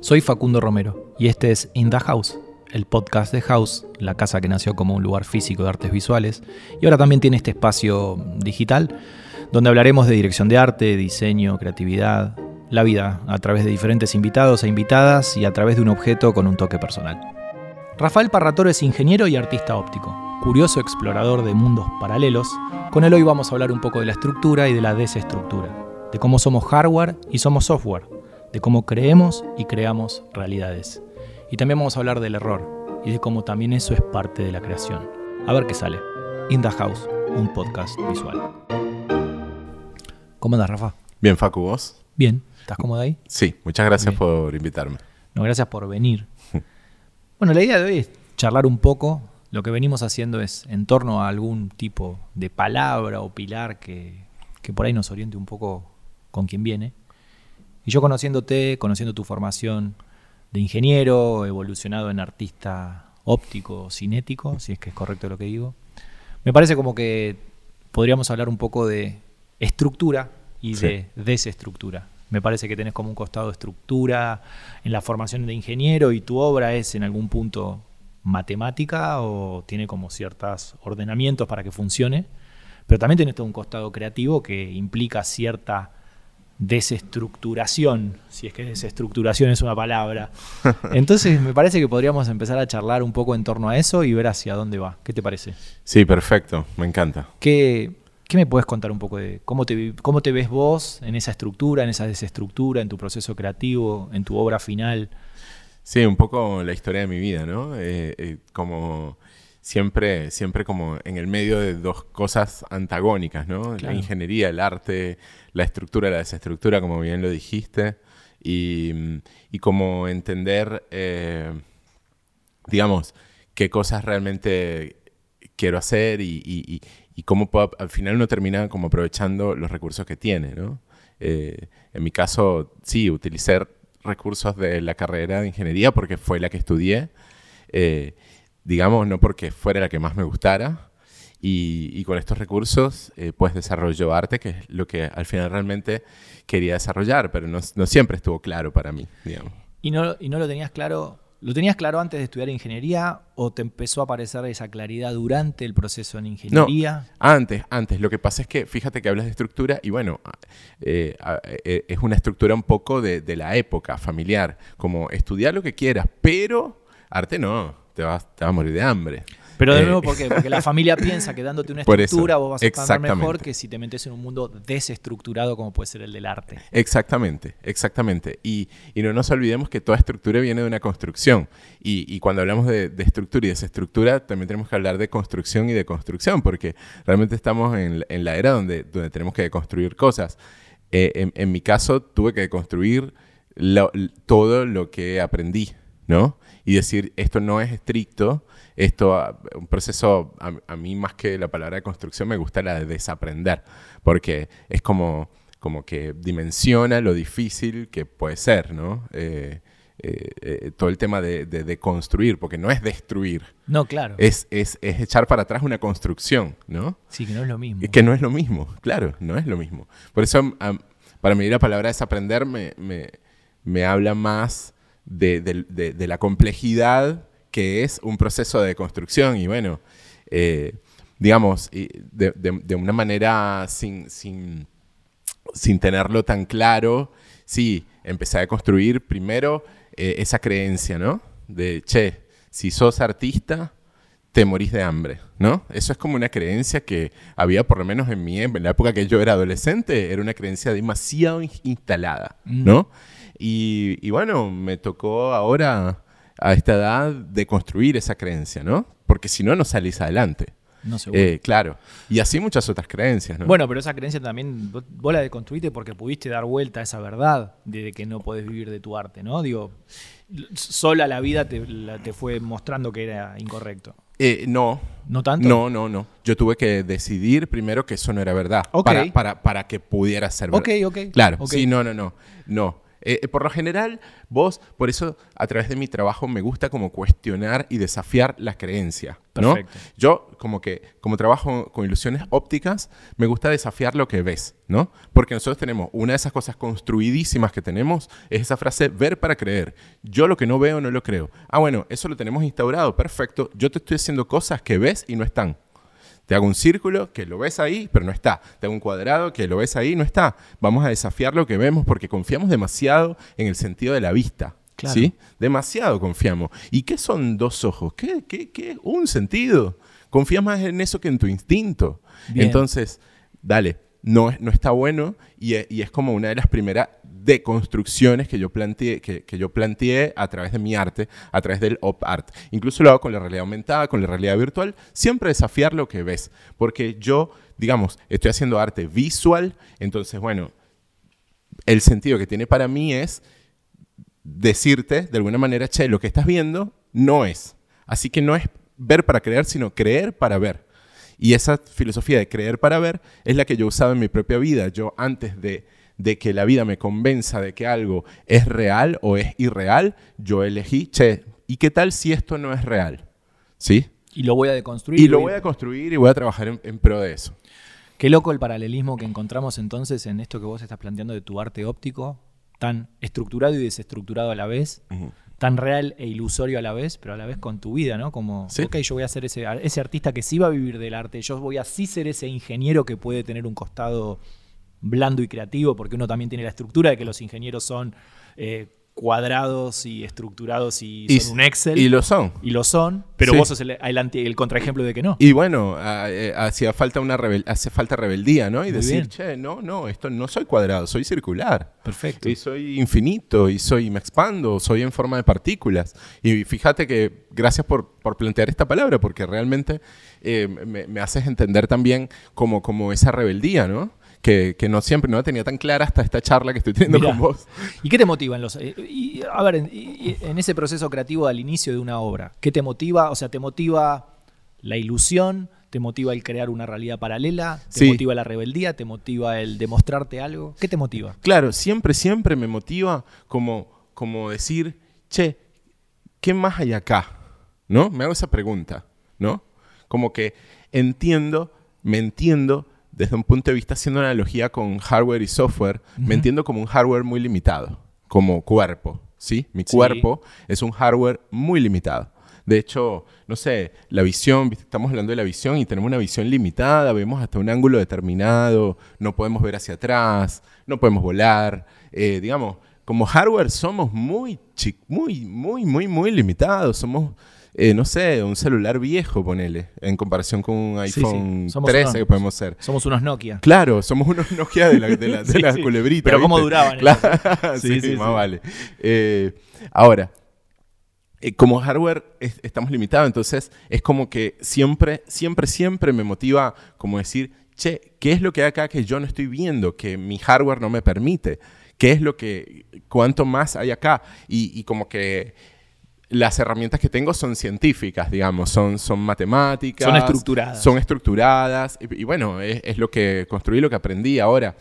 Soy Facundo Romero y este es In House, el podcast de House, la casa que nació como un lugar físico de artes visuales y ahora también tiene este espacio digital donde hablaremos de dirección de arte, diseño, creatividad, la vida a través de diferentes invitados e invitadas y a través de un objeto con un toque personal. Rafael Parratore es ingeniero y artista óptico, curioso explorador de mundos paralelos. Con él hoy vamos a hablar un poco de la estructura y de la desestructura, de cómo somos hardware y somos software, de cómo creemos y creamos realidades. Y también vamos a hablar del error y de cómo también eso es parte de la creación. A ver qué sale. In the House, un podcast visual. ¿Cómo andas, Rafa? Bien, Facu, ¿vos? Bien, ¿estás cómodo ahí? Sí, muchas gracias Bien. por invitarme. No, gracias por venir. Bueno, la idea de hoy es charlar un poco. Lo que venimos haciendo es en torno a algún tipo de palabra o pilar que, que por ahí nos oriente un poco con quien viene. Y yo conociéndote, conociendo tu formación de ingeniero, evolucionado en artista óptico, cinético, si es que es correcto lo que digo, me parece como que podríamos hablar un poco de estructura y Sí. de desestructura. Me parece que tenés como un costado de estructura en la formación de ingeniero y tu obra es en algún punto matemática o tiene como ciertos ordenamientos para que funcione, pero también tenés todo un costado creativo que implica cierta desestructuración, si es que desestructuración es una palabra. Entonces me parece que podríamos empezar a charlar un poco en torno a eso y ver hacia dónde va. ¿Qué te parece? Sí, perfecto, me encanta. ¿Qué, qué me puedes contar un poco de cómo te, cómo te ves vos en esa estructura, en esa desestructura, en tu proceso creativo, en tu obra final? Sí, un poco la historia de mi vida, ¿no? Eh, eh, como siempre, siempre como en el medio de dos cosas antagónicas, ¿no? Claro. La ingeniería, el arte, la estructura, la desestructura, como bien lo dijiste, y, y como entender, eh, digamos, qué cosas realmente quiero hacer y, y- y- y cómo puedo, al final uno termina como aprovechando los recursos que tiene, ¿no? Eh, en mi caso, sí, utilicé recursos de la carrera de ingeniería porque fue la que estudié, eh, digamos, no porque fuera la que más me gustara, y, y con estos recursos, eh, pues desarrolló arte, que es lo que al final realmente quería desarrollar, pero no, no siempre estuvo claro para mí, digamos. ¿Y no, ¿Y no lo tenías claro? ¿Lo tenías claro antes de estudiar ingeniería o te empezó a aparecer esa claridad durante el proceso en ingeniería? Antes, antes. Lo que pasa es que, fíjate que hablas de estructura y bueno, eh, a- eh, es una estructura un poco de, de la época familiar. Como estudiar lo que quieras, pero arte no, te vas, te vas a morir de hambre. Pero de Eh, nuevo, ¿por qué? Porque la familia piensa que dándote una eso, estructura vos vas a estar mejor que si te metes en un mundo desestructurado como puede ser el del arte. Exactamente, exactamente. Y, y no nos olvidemos que toda estructura viene de una construcción. Y, y cuando hablamos de, de estructura y desestructura, también tenemos que hablar de construcción y de construcción, porque realmente estamos en, en la era donde, donde tenemos que construir cosas. Eh, en, en mi caso, tuve que construir lo- todo lo que aprendí, ¿no? Y decir, esto no es estricto, esto, ah, un proceso, a, a mí más que la palabra de construcción, me gusta la de desaprender, porque es como, como que dimensiona lo difícil que puede ser, ¿no? Eh, eh, eh, todo el tema de, de- de construir, porque no es destruir, No, claro. es, es, es echar para atrás una construcción, ¿no? sí, que no es lo mismo. Que no es lo mismo, claro, no es lo mismo. Por eso, para mí la palabra desaprender me, me, me habla más de, de- de- la complejidad que es un proceso de construcción y bueno, eh, digamos, de, de- una manera sin, sin, sin tenerlo tan claro, sí, empecé a construir primero eh, esa creencia, ¿no? De, che, si sos artista, te morís de hambre, ¿no? Eso es como una creencia que había, por lo menos en mi en la época que yo era adolescente, era una creencia demasiado in- instalada, Mm. Y, y bueno, me tocó ahora, a esta edad, de construir esa creencia, ¿no? Porque si no, no salís adelante. No seguro. Eh, claro. Y así muchas otras creencias, ¿no? Bueno, pero esa creencia también vos la deconstruiste porque pudiste dar vuelta a esa verdad de que no podés vivir de tu arte, ¿no? Digo, sola la vida te, la- te fue mostrando que era incorrecto. Eh, no, ¿No tanto? No, no, no. Yo tuve que decidir primero que eso no era verdad. Ok. Para, para, para que pudiera ser verdad. Ok, ok. Claro, sí, no, no, no. No. Eh, eh, por lo general, vos, por eso a través de mi trabajo me gusta como cuestionar y desafiar las creencias, ¿no? Yo como que, como trabajo con ilusiones ópticas, me gusta desafiar lo que ves, ¿no? Porque nosotros tenemos, una de esas cosas construidísimas que tenemos es esa frase, ver para creer. Yo lo que no veo, no lo creo. Ah, bueno, eso lo tenemos instaurado, perfecto. Yo te estoy haciendo cosas que ves y no están. Te hago un círculo que lo ves ahí, pero no está. Te hago un cuadrado que lo ves ahí, no está. Vamos a desafiar lo que vemos porque confiamos demasiado en el sentido de la vista. ¿sí? Demasiado confiamos. ¿Y qué son dos ojos? ¿Qué, qué, qué? Un sentido. Confías más en eso que en tu instinto. Entonces, dale, no, está bueno y, y es como una de las primeras de construcciones que yo, planteé, que, yo planteé a través de mi arte, a través del op art. Incluso lo hago con la realidad aumentada, con la realidad virtual, siempre desafiar lo que ves, porque yo, digamos, estoy haciendo arte visual, entonces, bueno, el sentido que tiene para mí es decirte de alguna manera, che, lo que estás viendo no es. Así que no es ver para creer, sino creer para ver. Y esa filosofía de creer para ver es la que yo usado en mi propia vida. Yo antes de de que la vida me convenza de que algo es real o es irreal, yo elegí, che, ¿y qué tal si esto no es real? ¿Sí? Y lo voy a deconstruir. Y lo voy a construir y voy a trabajar en, pro de eso. Qué loco el paralelismo que encontramos entonces en esto que vos estás planteando de tu arte óptico, tan estructurado y desestructurado a la vez, tan real e ilusorio a la vez, pero a la vez con tu vida, ¿no? Como, ok, yo voy a ser ese, ese artista que sí va a vivir del arte, yo voy a sí ser ese ingeniero que puede tener un costado blando y creativo, porque uno también tiene la estructura de que los ingenieros son eh, cuadrados y estructurados y, son un Excel. Y lo son. Y lo son, pero vos sos el, el, contraejemplo de que no. Y bueno, eh, hacía falta una hace falta rebeldía, ¿no? Y decir, che, no, no, esto no soy cuadrado, soy circular. Perfecto. Y soy infinito, y soy, me expando, soy en forma de partículas. Y fíjate que, gracias por, por plantear esta palabra, porque realmente eh, me, me, haces entender también como, como esa rebeldía, ¿no? Que, no siempre no tenía tan clara hasta esta charla que estoy teniendo con vos. ¿Y qué te motiva en los eh, a ver, en, ese proceso creativo al inicio de una obra? ¿Qué te motiva? O sea, ¿te motiva la ilusión? ¿Te motiva el crear una realidad paralela? ¿Te motiva la rebeldía? ¿Te motiva el demostrarte algo? ¿Qué te motiva? Claro, siempre, siempre me motiva como, como decir, che, ¿qué más hay acá? ¿No? Me hago esa pregunta, ¿no? Como que entiendo, me entiendo desde un punto de vista, haciendo una analogía con hardware y software, me entiendo como un hardware muy limitado, como cuerpo, ¿sí? Mi cuerpo es un hardware muy limitado. De hecho, no sé, la visión, estamos hablando de la visión y tenemos una visión limitada, vemos hasta un ángulo determinado, no podemos ver hacia atrás, no podemos volar. Eh, digamos, como hardware somos muy, muy, muy, muy, muy limitados. Somos eh, no sé, un celular viejo, ponele, en comparación con un iPhone 13 que podemos ser. Somos unos Nokia. Claro, somos unos Nokia de la, de la, culebrita. Pero ¿cómo duraban? sí, sí, más vale. Eh, ahora, eh, como hardware estamos limitados, entonces es como que siempre, siempre, siempre me motiva como decir, che, ¿qué es lo que hay acá que yo no estoy viendo, que mi hardware no me permite? ¿Qué es lo que, cuánto más hay acá? y como que las herramientas que tengo son científicas, digamos, son, son matemáticas. Son estructuradas. Son estructuradas. Y, bueno, es, es, lo que construí, lo que aprendí ahora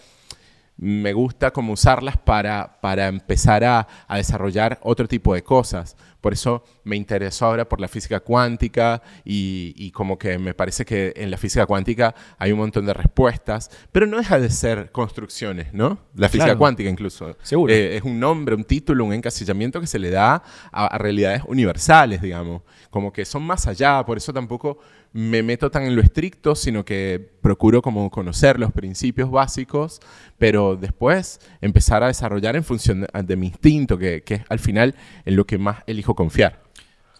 me gusta como usarlas para, para empezar a, desarrollar otro tipo de cosas. Por eso me interesó ahora por la física cuántica y, como que me parece que en la física cuántica hay un montón de respuestas, pero no deja de ser construcciones, ¿no? La física cuántica incluso. Seguro. Eh, es un nombre, un título, un encasillamiento que se le da a realidades universales, digamos. Como que son más allá, por eso tampoco me meto tan en lo estricto, sino que procuro como conocer los principios básicos, pero después empezar a desarrollar en función de, mi instinto, que, es al final en lo que más elijo confiar.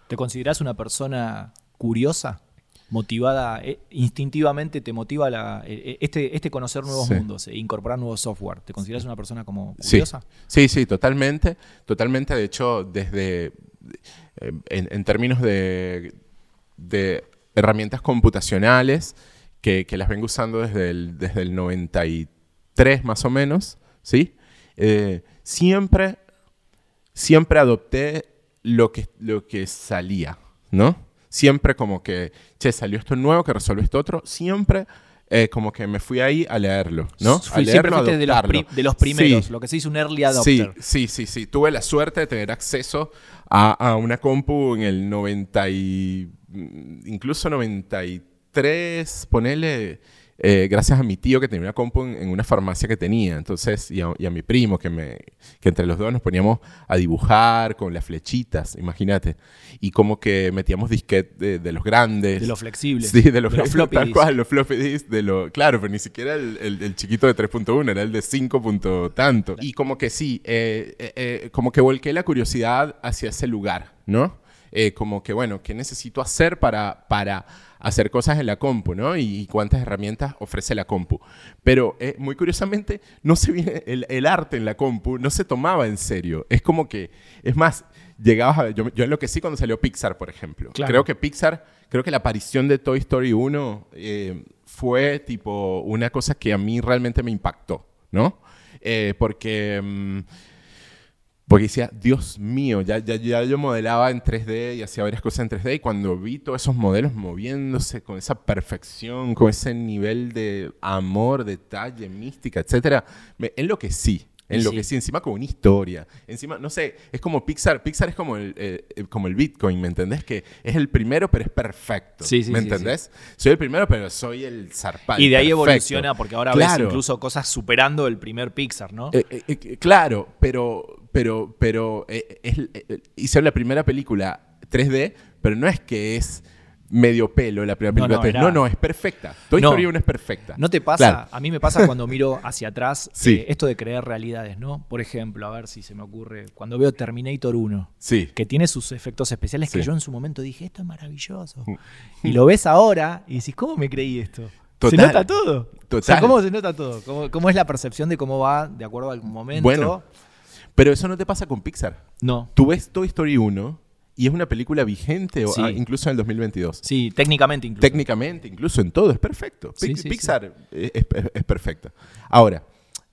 ¿Te consideras una persona curiosa? motivada, eh, instintivamente te motiva la, eh, eh, este, este conocer nuevos mundos, e incorporar nuevos software. ¿Te consideras una persona como curiosa? Sí, sí, totalmente. Totalmente, de hecho, desde en, términos de, de herramientas computacionales que, las vengo usando desde el, desde el 93 más o menos, ¿sí? Eh, siempre, siempre adopté lo que, lo que salía, ¿no? Siempre como que, che, salió esto nuevo que resuelve esto otro, siempre eh, como que me fui ahí a leerlo, ¿no? Fui- a siempre leerlo, fuiste de los, de los primeros, Sí, lo que se dice un early Sí, adopter. sí, sí, sí. Tuve la suerte de tener acceso a, a una compu en el 90 y... mm, incluso 93, ponele... eh, gracias a mi tío que tenía una compu en, en una farmacia que tenía, entonces, y a, y a mi primo que, me, que entre los dos nos poníamos a dibujar con las flechitas, imagínate, y como que metíamos disquete de, de los grandes. De los flexibles. Sí, de los, De los floppy tal cual, los floppy disk, de lo, claro, pero ni siquiera el, el- el chiquito de 3.1, era el de 5. punto tanto. Y como que sí, eh, eh, eh, como que volqué la curiosidad hacia ese lugar, ¿no? Eh, como que, bueno, ¿qué necesito hacer para, para hacer cosas en la compu, ¿no? Y, y cuántas herramientas ofrece la compu. Pero eh, muy curiosamente, no se viene, el, el arte en la compu no se tomaba en serio. Es como que, es más, llegabas a, yo, yo enloquecí cuando salió Pixar, por ejemplo. Claro. Creo que Pixar, creo que la aparición de Toy Story 1 eh, fue tipo una cosa que a mí realmente me impactó, ¿no? Eh, porque, mm, porque decía, Dios mío, ya, ya, ya yo modelaba en 3D y hacía varias cosas en 3D y cuando vi todos esos modelos moviéndose con esa perfección, con ese nivel de amor, detalle, mística, etcétera, me enloquecí. En lo Sí. que sí, encima con una historia. Encima, no sé, es como Pixar. Pixar es como el, eh, eh, como el Bitcoin, ¿me entendés? Que es el primero, pero es perfecto. Sí, sí, ¿Me entendés? Soy el primero, pero soy el zarpado. Y de ahí perfecto. evoluciona, porque ahora ves Claro. incluso cosas superando el primer Pixar, ¿no? Eh, claro, pero, pero, pero es- hicieron la primera película 3D, pero no es que es medio pelo la primera No, película no, 3D. era- No, no, es perfecta. Toy No. Story 1 es perfecta. ¿No te pasa? Claro. A mí me pasa cuando miro hacia atrás Sí. eh, esto de creer realidades, ¿no? Por ejemplo, a ver si se me ocurre, cuando veo Terminator 1, Sí. que tiene sus efectos especiales que Sí. yo en su momento dije, esto es maravilloso. Y lo ves ahora y decís, ¿cómo me creí esto? Total. Se nota todo. O sea, Total. ¿cómo se nota todo? ¿Cómo, cómo es la percepción de cómo va de acuerdo al momento? Bueno. Pero eso no te pasa con Pixar. no. Tú ves Toy Story 1 y es una película vigente o, Sí. ah, incluso en el 2022. Sí, técnicamente incluso. Técnicamente, incluso en todo, es perfecto. Sí, Pi- sí, Pixar Es, es- es perfecta. Ahora,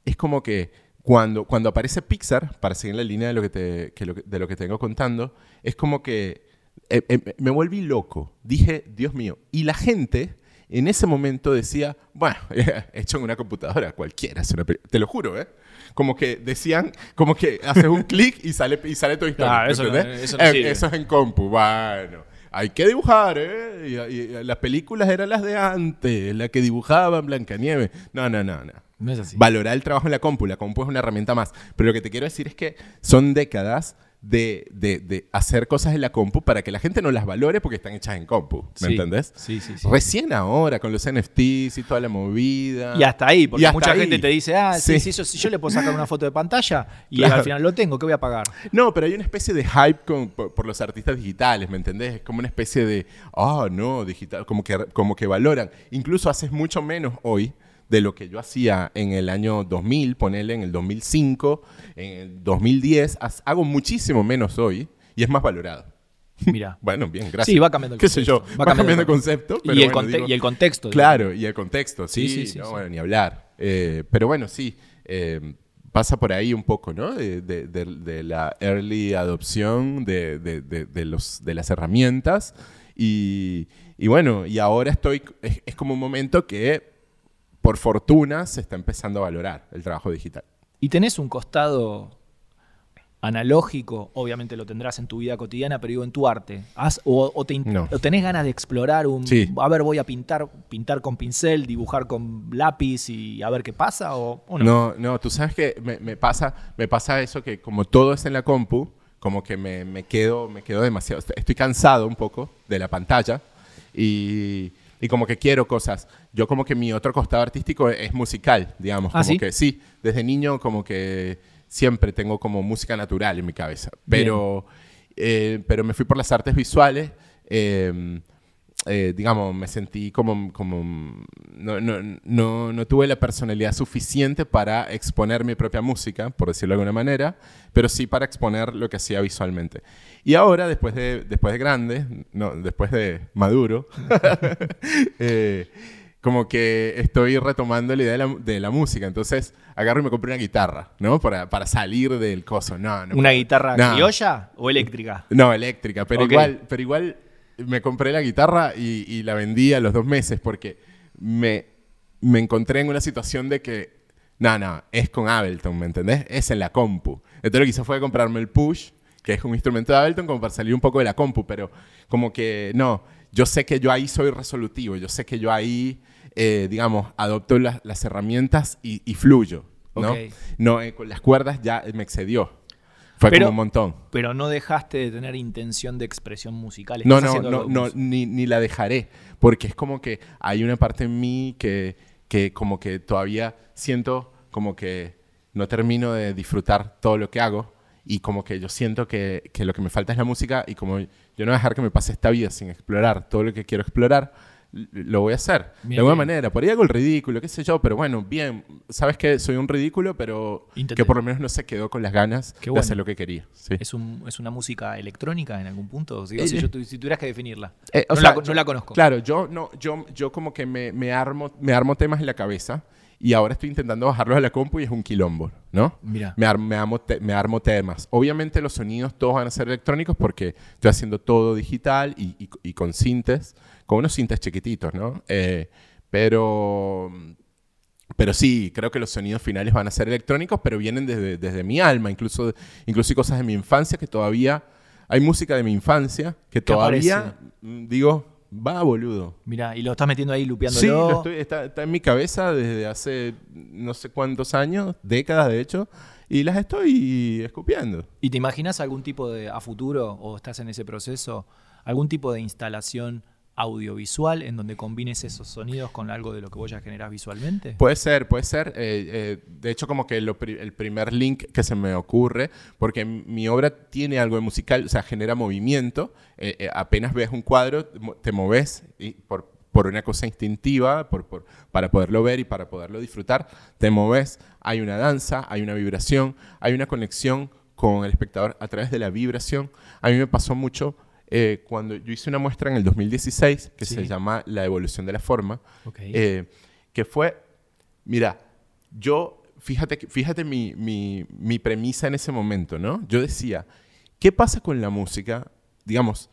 es como que cuando, cuando aparece Pixar, para seguir la línea de lo que te, que lo que- de lo que tengo contando, es como que eh, eh, me volví loco. Dije, Dios mío. Y la gente en ese momento decía, bueno, hecho en una computadora, cualquiera hace una peli-". Te lo juro, ¿eh? Como que decían, como que haces un clic y sale, y sale tu historia. Claro, eso no- eso no Eh, eso es en compu, bueno. Hay que dibujar, ¿eh? Y, y las películas eran las de antes, las que dibujaban Blancanieves. No, no, no, no. No es así. Valorar el trabajo en la compu. La compu es una herramienta más. Pero lo que te quiero decir es que son décadas de, de- de hacer cosas en la compu para que la gente no las valore porque están hechas en compu. ¿Me Sí. entendés? Sí, sí, sí. Recién ahora, con los NFTs y toda la movida. Y hasta ahí, porque hasta mucha ahí. gente te dice, ah, sí, Sí. sí, eso- si yo le puedo sacar una foto de pantalla y Claro. al final lo tengo, ¿qué voy a pagar? No, pero hay una especie de hype con- por, por los artistas digitales, ¿me entendés? Es como una especie de, ah, no, digital, como que, como que valoran. Incluso haces mucho menos hoy de lo que yo hacía en el año 2000, ponele en el 2005, en el 2010. Haz- hago muchísimo menos hoy y es más valorado. Mira. Bueno, bien, gracias. Sí, va cambiando el ¿Qué sé yo? concepto. Va, cambiando el concepto. pero y, el bueno, conte- digo- y el contexto. Claro, y el contexto, sí, Sí, sí, no, sí. bueno, ni hablar. Eh, pero bueno, sí, eh, pasa por ahí un poco, ¿no? De, de- de- de la early adopción los, de las herramientas. Y, y bueno, y ahora estoy, es, es como un momento que, por fortuna, se está empezando a valorar el trabajo digital. Y tenés un costado analógico, obviamente lo tendrás en tu vida cotidiana, pero digo en tu arte. Has- o, o te No. o tenés ganas de explorar un. Sí. A ver, voy a pintar, pintar con pincel, dibujar con lápiz y a ver qué pasa, o, o no. No, no, tú sabes que me, me pasa, me pasa eso que como todo es en la compu, como que me, me quedo, me quedo demasiado, estoy cansado un poco de la pantalla y, y como que quiero cosas. Yo como que mi otro costado artístico es musical, digamos, ¿Ah, como sí? que sí, desde niño como que siempre tengo como música natural en mi cabeza, pero, eh, pero me fui por las artes visuales. eh, eh, digamos, me sentí como, como no, no, no, no tuve la personalidad suficiente para exponer mi propia música, por decirlo de alguna manera, pero sí para exponer lo que hacía visualmente. Y ahora, después de, después de grande, no, después de maduro, eh, como que estoy retomando la idea de la, de la música. Entonces, agarro y me compro una guitarra, ¿no? Para, para salir del coso. No, no ¿Una guitarra criolla o eléctrica? No, eléctrica, pero Ok. igual, pero igual me compré la guitarra y, y la vendí a los dos meses porque me, me encontré en una situación de que, no, no, es con Ableton, ¿me entendés? Es en la compu. Entonces lo que hice fue comprarme el Push, que es un instrumento de Ableton, como para salir un poco de la compu, pero como que, no, yo sé que yo ahí soy resolutivo, yo sé que yo ahí, eh, digamos, adopto las herramientas y, fluyo, ¿no? No, eh, con las cuerdas ya me excedió. Fue como un montón. Pero no dejaste de tener intención de expresión musical. No, no, no, no ni, ni, la dejaré. Porque es como que hay una parte en mí que, que como que todavía siento como que no termino de disfrutar todo lo que hago. Y como que yo siento que, que lo que me falta es la música. Y como yo no voy a dejar que me pase esta vida sin explorar todo lo que quiero explorar lo voy a hacer. de alguna manera. Por ahí hago el ridículo, qué sé yo, pero bueno, bien. Sabes que soy un ridículo, pero que por lo menos no se quedó con las ganas de hacer lo que quería. ¿Es, una música electrónica en algún punto? Si, si, tuvieras que definirla. Eh, no, la, conozco. Claro, yo, no, yo, yo como que me, me, armo, me armo temas en la cabeza y ahora estoy intentando bajarlos a la compu y es un quilombo, ¿no? Mira. Me, armo, me armo temas. Obviamente los sonidos todos van a ser electrónicos porque estoy haciendo todo digital y, y, con sintes, con unos sintes chiquititos, ¿no? Eh, pero, pero sí, creo que los sonidos finales van a ser electrónicos, pero vienen desde, desde mi alma, incluso, incluso hay cosas de mi infancia que todavía... Hay música de mi infancia que todavía, mm, digo, Va, boludo. Mira, y lo estás metiendo ahí lupeándolo. Sí, está, en mi cabeza desde hace no sé cuántos años, décadas de hecho, y las estoy escupiendo. ¿Y te imaginas algún tipo de, a futuro, o estás en ese proceso, algún tipo de instalación audiovisual en donde combines esos sonidos con algo de lo que vos ya generás visualmente? Puede ser, puede ser. Eh, eh, de hecho, como que el primer link que se me ocurre, porque mi obra tiene algo de musical, o sea, genera movimiento. Eh, apenas ves un cuadro, te moves y por, por una cosa instintiva, por, por, para poderlo ver y para poderlo disfrutar, te moves. Hay una danza, hay una vibración, hay una conexión con el espectador a través de la vibración. A mí me pasó mucho eh, cuando yo hice una muestra en el 2016 que se llama La evolución de la forma, eh, que fue, mira, yo, fíjate, fíjate mi, mi, mi, premisa en ese momento, ¿no? Yo decía, ¿qué pasa con la música, digamos,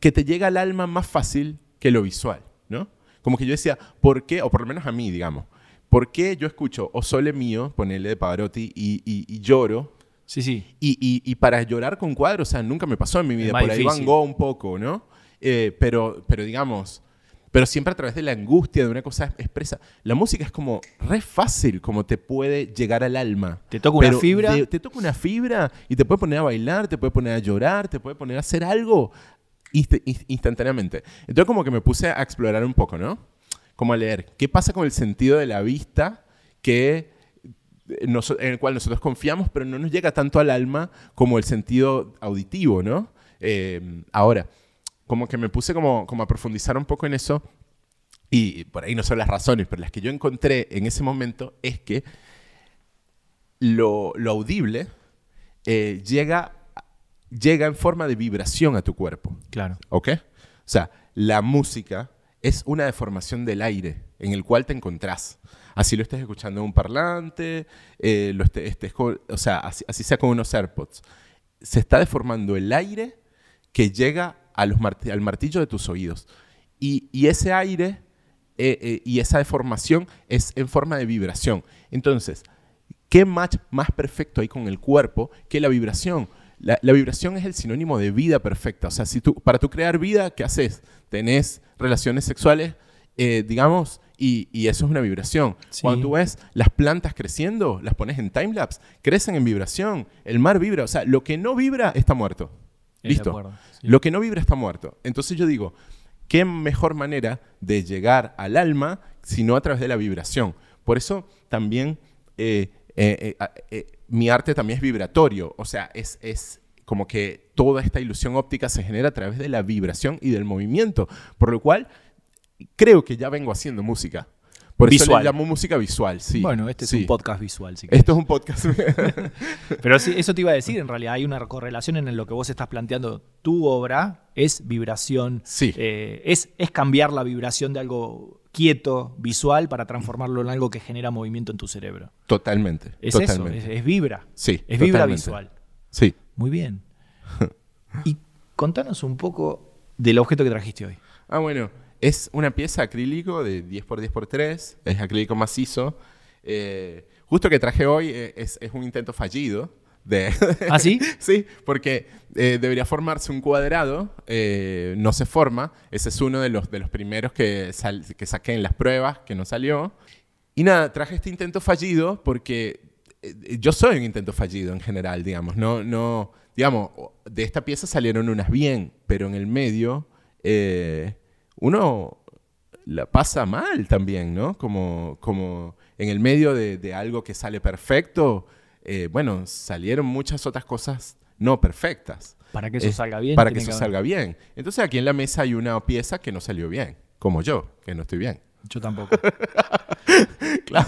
que te llega al alma más fácil que lo visual, ¿no? Como que yo decía, ¿por qué, o por lo menos a mí, digamos, ¿por qué yo escucho O Sole Mío, ponerle de Pavarotti, y, y lloro Sí, sí. Y, y, y, para llorar con cuadros, o sea, nunca me pasó en mi vida. Por ahí Van Gogh un poco, ¿no? Eh, pero, pero digamos, pero siempre a través de la angustia de una cosa expresa. La música es como re fácil, como te puede llegar al alma. Te toca una fibra. te toca una fibra y te puede poner a bailar, te puede poner a llorar, te puede poner a hacer algo instantáneamente. Entonces como que me puse a explorar un poco, ¿no? Como a leer, ¿qué pasa con el sentido de la vista que en el cual nosotros confiamos, pero no nos llega tanto al alma como el sentido auditivo, ¿no? Eh, ahora, como que me puse como, como a profundizar un poco en eso, y por ahí no son las razones, pero las que yo encontré en ese momento es que lo, audible eh, llega, llega en forma de vibración a tu cuerpo. Claro. ¿Ok? O sea, la música es una deformación del aire en el cual te encontrás. Así lo estés escuchando en un parlante, eh, lo estés, o sea, así, sea con unos AirPods. Se está deformando el aire que llega al martillo de tus oídos. Y, ese aire eh, eh, y esa deformación es en forma de vibración. Entonces, ¿qué match más perfecto hay con el cuerpo que la vibración? La, vibración es el sinónimo de vida perfecta. O sea, si tú, para tú crear vida, ¿qué haces? Tenés relaciones sexuales, digamos, y, eso es una vibración. Cuando tú ves las plantas creciendo, las pones en timelapse, crecen en vibración. El mar vibra. O sea, lo que no vibra está muerto. Listo. Lo que no vibra está muerto. Entonces yo digo, ¿qué mejor manera de llegar al alma sino a través de la vibración? Por eso también eh, eh, eh, mi arte también es vibratorio. O sea, es, es como que toda esta ilusión óptica se genera a través de la vibración y del movimiento. Por lo cual creo que ya vengo haciendo música. Por eso le llamo música visual, sí. Bueno, este es un podcast visual, sí. Esto es un podcast. Pero sí, eso te iba a decir, en realidad hay una correlación en lo que vos estás planteando. Tu obra es vibración. Sí. Eh, es, es cambiar la vibración de algo quieto, visual, para transformarlo en algo que genera movimiento en tu cerebro. Totalmente. Es totalmente. eso, es, vibra. Sí. Es vibra visual. Sí. Muy bien. y contanos un poco del objeto que trajiste hoy. Ah, bueno. Es una pieza acrílico de 10 x 10 x 3, es acrílico macizo. Eh, justo que traje hoy eh, es, es un intento fallido. De ¿Ah, sí? sí, porque eh, debería formarse un cuadrado, no se forma. Ese es uno de los, de los primeros que, que saqué en las pruebas, que no salió. Y nada, traje este intento fallido porque yo soy un intento fallido en general, digamos. No, no, digamos, de esta pieza salieron unas bien, pero en el medio uno la pasa mal también, ¿no? Como, como en el medio de, algo que sale perfecto, eh, bueno, salieron muchas otras cosas no perfectas. Para que eso salga bien. Para que eso salga bien. Entonces aquí en la mesa hay una pieza que no salió bien, como yo, que no estoy bien. Yo tampoco.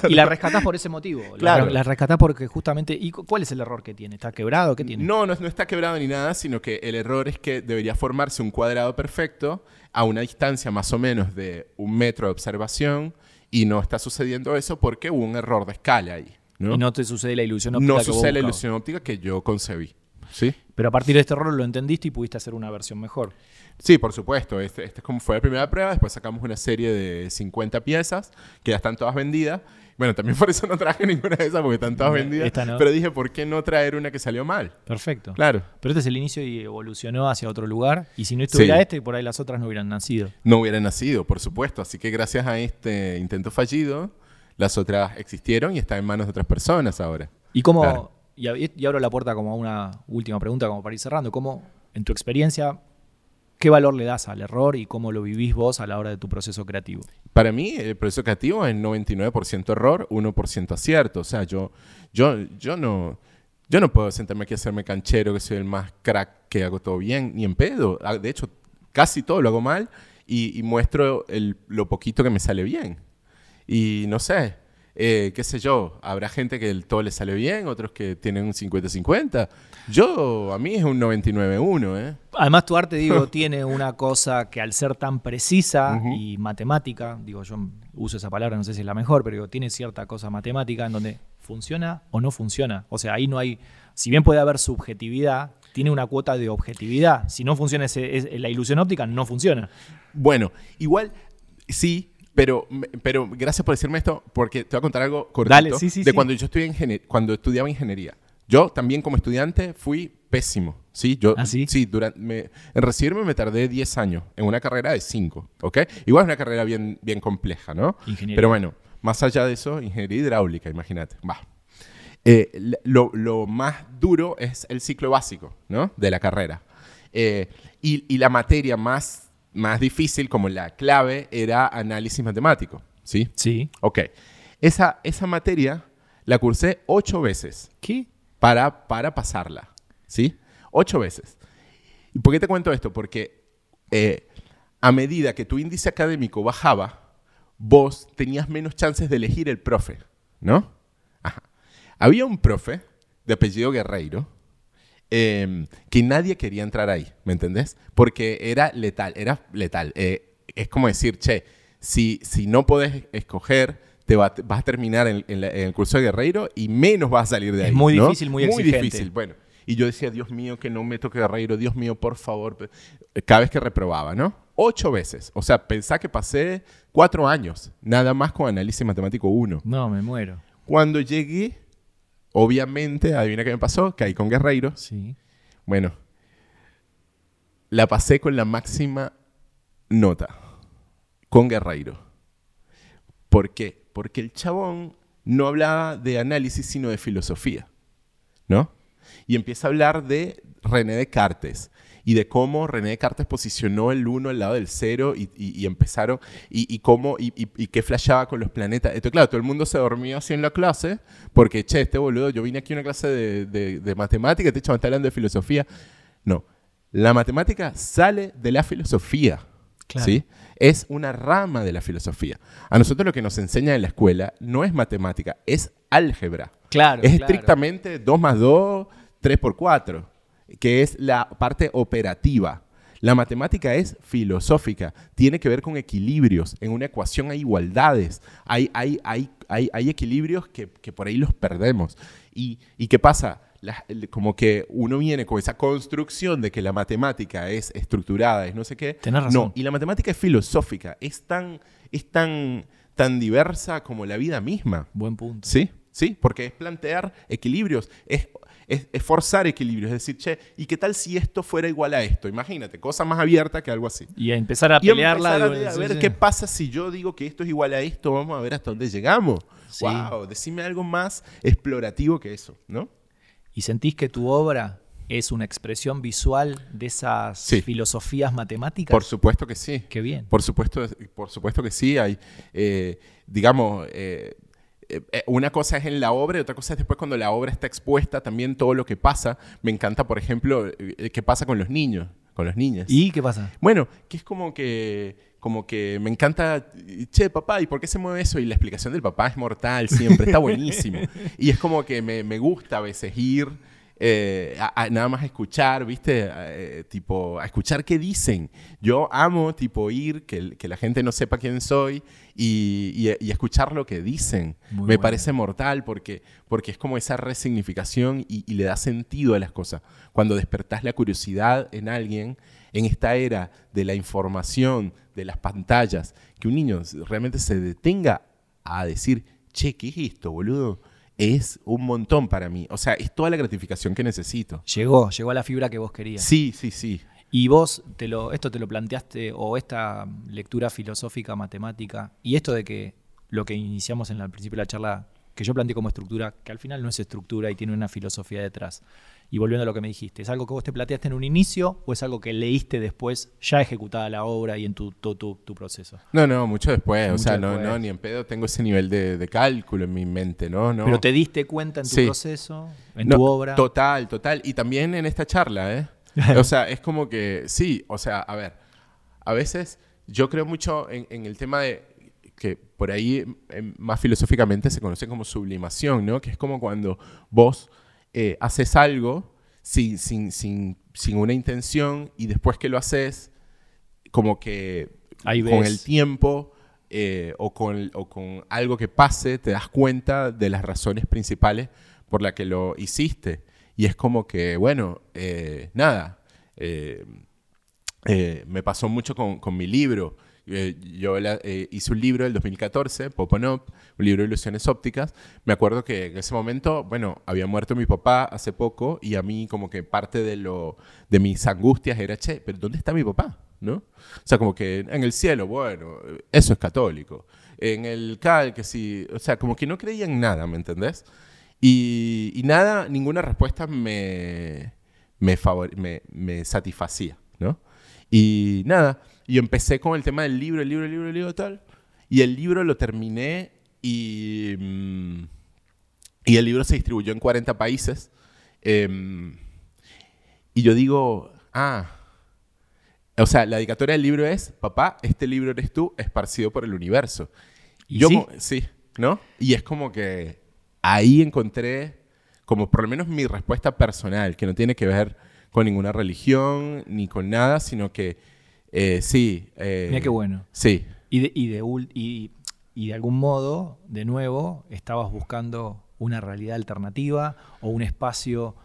Y la rescatás por ese motivo. Claro. La, rescatás porque justamente. ¿Y cuál es el error que tiene? ¿Está quebrado? ¿Qué tiene? No, no, no está quebrado ni nada, sino que el error es que debería formarse un cuadrado perfecto a una distancia más o menos de un metro de observación y no está sucediendo eso porque hubo un error de escala ahí. ¿no? Y no te sucede la ilusión óptica. No sucede la ilusión óptica que yo concebí. ¿Sí? Pero a partir de este error lo entendiste y pudiste hacer una versión mejor. Sí, por supuesto. Este, este es como fue la primera prueba. Después sacamos una serie de 50 piezas que ya están todas vendidas. Bueno, también por eso no traje ninguna de esas porque están todas vendidas. Pero dije, ¿por qué no traer una que salió mal? Perfecto. Claro. Pero este es el inicio y evolucionó hacia otro lugar. Y si no estuviera este, por ahí las otras no hubieran nacido. No hubieran nacido, por supuesto. Así que gracias a este intento fallido, las otras existieron y están en manos de otras personas ahora. ¿Y cómo, y, y abro la puerta como a una última pregunta, como para ir cerrando, ¿cómo, en tu experiencia, ¿Qué valor le das al error y cómo lo vivís vos a la hora de tu proceso creativo? Para mí, el proceso creativo es 99% error, 1% acierto. O sea, yo, yo, yo, no, yo no puedo sentarme aquí a hacerme canchero, que soy el más crack, que hago todo bien, ni en pedo. Ah, de hecho, casi todo lo hago mal y, muestro lo poquito que me sale bien. Y no sé, eh, qué sé yo, habrá gente que el todo le sale bien, otros que tienen un 50-50. Yo, a mí es un 99-1, ¿eh? Además, tu arte, digo, tiene una cosa que al ser tan precisa y matemática, digo, yo uso esa palabra, no sé si es la mejor, pero digo, tiene cierta cosa matemática en donde funciona o no funciona. O sea, ahí no hay, si bien puede haber subjetividad, tiene una cuota de objetividad. Si no funciona ese, la ilusión óptica, no funciona. Bueno, igual, sí, pero, pero gracias por decirme esto, porque te voy a contar algo cortito de cuando yo cuando estudiaba ingeniería. Yo también como estudiante fui pésimo, ¿sí? Yo, ¿Ah, sí? durante, en recibirme me tardé 10 años en una carrera de 5, ¿ok? Igual es una carrera bien, bien compleja, ¿no? Ingeniería. Pero bueno, más allá de eso, ingeniería hidráulica, imagínate. Va. Eh, lo, lo, más duro es el ciclo básico, ¿no? De la carrera. Eh, y, y la materia más más difícil, como la clave, era análisis matemático. ¿Sí? Sí. Ok. Esa, esa materia la cursé ocho veces. ¿Qué? Para, para pasarla. ¿Sí? Ocho veces. ¿Y por qué te cuento esto? Porque eh, a medida que tu índice académico bajaba, vos tenías menos chances de elegir el profe. ¿No? Ajá. Había un profe de apellido Guerreiro Em, que nadie quería entrar ahí, ¿me entendés? Porque era letal, era letal. Eh, es como decir, che, si, si no podés escoger, te vas a terminar en, el curso de guerreiro y menos vas a salir de ahí. Es muy difícil, muy, muy difícil. Bueno, y yo decía, Dios mío, que no me toque guerreiro, Dios mío, por favor. Cada vez que reprobaba, ¿no? Ocho veces. O sea, pensá que pasé cuatro años, nada más con análisis matemático 1. No, me muero. Cuando llegué Obviamente, adivina qué me pasó, caí con Guerreiro. Sí. Bueno, la pasé con la máxima nota, con Guerreiro. ¿Por qué? Porque el chabón no hablaba de análisis, sino de filosofía, ¿no? Y empieza a hablar de René Descartes, y de cómo René Descartes posicionó el 1 al lado del 0 y, empezaron, y, cómo, y, qué flashaba con los planetas. Esto, claro, todo el mundo se dormía así en la clase, porque, che, este boludo, yo vine aquí a una clase de, de, de matemática, este chaval está hablando de filosofía. No, la matemática sale de la filosofía. ¿sí? Es una rama de la filosofía. A nosotros lo que nos enseña en la escuela no es matemática, es álgebra. Claro. Es estrictamente 2 más 2, 3 por 4 que es la parte operativa. La matemática es filosófica, tiene que ver con equilibrios. En una ecuación hay igualdades, hay, hay, hay, hay, equilibrios que, por ahí los perdemos. ¿Y, qué pasa? como que uno viene con esa construcción de que la matemática es estructurada, es no sé qué. Tenés razón. No, y la matemática es filosófica, es tan, es tan, tan diversa como la vida misma. Buen punto. Sí, sí, porque es plantear equilibrios, es, es, es forzar equilibrios, es decir, che, ¿y qué tal si esto fuera igual a esto? Imagínate, cosa más abierta que algo así. Y a empezar a Y pelearla. empezar a, de- a ver sí. qué pasa si yo digo que esto es igual a esto, vamos a ver hasta dónde llegamos. Sí. Wow, decime algo más explorativo que eso, ¿no? ¿Y sentís que tu obra es una expresión visual de esas Sí. filosofías matemáticas? Por supuesto que sí. Qué bien. Por supuesto, por supuesto que sí. Hay, eh, digamos, eh, una cosa es en la obra y otra cosa es después cuando la obra está expuesta, también todo lo que pasa. Me encanta, por ejemplo, eh, qué pasa con los niños, con los niños. ¿Y qué pasa? Bueno, que es como que, como que me encanta, che, papá, ¿y por qué se mueve eso? Y la explicación del papá es mortal siempre, está buenísimo. y es como que me, me gusta a veces ir, eh, a- a nada más escuchar, ¿viste? Eh, tipo, a escuchar qué dicen. Yo amo, tipo, ir, que, que la gente no sepa quién soy y, y- y escuchar lo que dicen. Muy me bueno. parece mortal porque, porque es como esa resignificación y, y le da sentido a las cosas. Cuando despertás la curiosidad en alguien, en esta era de la información, de las pantallas, que un niño realmente se detenga a decir, che, ¿qué es esto, boludo? Es un montón para mí. O sea, es toda la gratificación que necesito. Llegó, llegó a la fibra que vos querías. Sí, sí, sí. Y vos te lo, esto te lo planteaste, o esta lectura filosófica, matemática, y esto de que lo que iniciamos en al principio de la charla, que yo planteé como estructura, que al final no es estructura y tiene una filosofía detrás. Y volviendo a lo que me dijiste, ¿es algo que vos te planteaste en un inicio o es algo que leíste después, ya ejecutada la obra y en tu, tu, tu- tu proceso? No, no, mucho después. o sea, no, no, ni en pedo tengo ese nivel de, de cálculo en mi mente, ¿no? no. Pero te diste cuenta en tu Sí. proceso, en No, tu obra. Total, total. Y también en esta charla, ¿eh? o sea, es como que, sí, o sea, a ver, a veces yo creo mucho en, en el tema de que por ahí em, más filosóficamente se conoce como sublimación, ¿no? Que es como cuando vos eh, haces algo sin, sin, sin, sin una intención y después que lo haces, como que Ahí con ves. el tiempo eh, o, con, o con algo que pase, te das cuenta de las razones principales por las que lo hiciste. Y es como que, bueno, eh, nada, eh, eh, me pasó mucho con, con mi libro. Eh, yo la- eh, hice un libro del 2014, Poponop, un libro de ilusiones ópticas. Me acuerdo que en ese momento, bueno, había muerto mi papá hace poco y a mí como que parte de, lo, de mis angustias era, che, pero ¿dónde está mi papá? ¿No? O sea, como que en el cielo, bueno, eso es católico. En el CAL, que sí, o sea, como que no creía en nada, ¿me entendés? Y, y nada, ninguna respuesta me, me, favore- me, me satisfacía, ¿no? Y nada, y empecé con el tema del libro, el libro, el libro, el libro, tal. Y el libro lo terminé y, mm, y el libro se distribuyó en 40 países. Em, y yo digo, ah, o sea, la dedicatoria del libro es, papá, este libro eres tú, esparcido por el universo. ¿Y yo sí? sí, ¿no? Y es como que ahí encontré como por lo menos mi respuesta personal, que no tiene que ver con ninguna religión ni con nada, sino que eh, sí. eh, Mira qué bueno. Sí, Y de, y, de, y, y de algún modo, de nuevo, estabas buscando una realidad alternativa o un espacio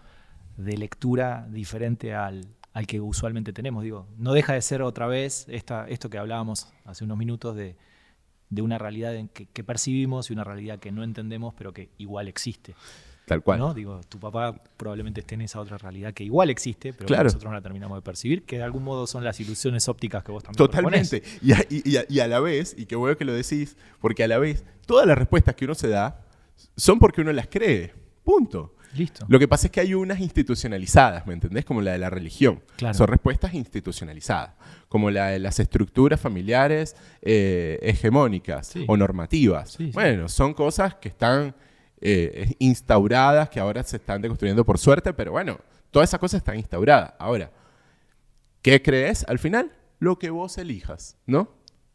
de lectura diferente al, al que usualmente tenemos. Digo, no deja de ser otra vez esta, esto que hablábamos hace unos minutos de, de una realidad en que, que percibimos y una realidad que no entendemos, pero que igual existe. Tal cual. ¿no? Digo, tu papá probablemente esté en esa otra realidad que igual existe, pero que nosotros no la terminamos de percibir, que de algún modo son las ilusiones ópticas que vos también. Totalmente. Y a, y- y a- y a la vez, y qué bueno que lo decís, porque a la vez, todas las respuestas que uno se da son porque uno las cree. Punto. Listo. Lo que pasa es que hay unas institucionalizadas, ¿me entendés? Como la de la religión. Claro. Son respuestas institucionalizadas, como la de las estructuras familiares eh, hegemónicas Sí. o normativas. Sí, sí. Bueno, son cosas que están eh, instauradas, que ahora se están deconstruyendo por suerte, pero bueno, todas esas cosas están instauradas. Ahora, ¿qué crees al final? Lo que vos elijas, ¿no?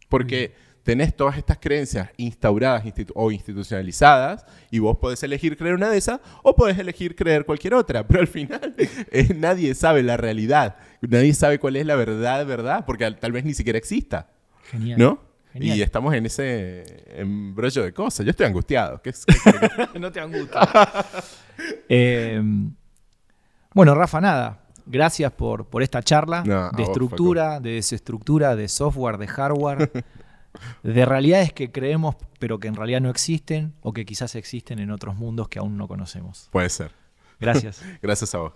Porque tenés todas estas creencias instauradas institu- o institucionalizadas y vos podés elegir creer una de esas o podés elegir creer cualquier otra, pero al final eh, nadie sabe la realidad, nadie sabe cuál es la verdad, verdad, porque al- tal vez ni siquiera exista, Genial. ¿no? Genial. Y estamos en ese embrollo de cosas. Yo estoy angustiado. ¿Qué es- no te angustia. Eh, Bueno, Rafa, nada. Gracias por, por esta charla No, de vos, estructura, de desestructura, de software, de hardware, de realidades que creemos pero que en realidad no existen o que quizás existen en otros mundos que aún no conocemos. Puede ser. Gracias. Gracias a vos.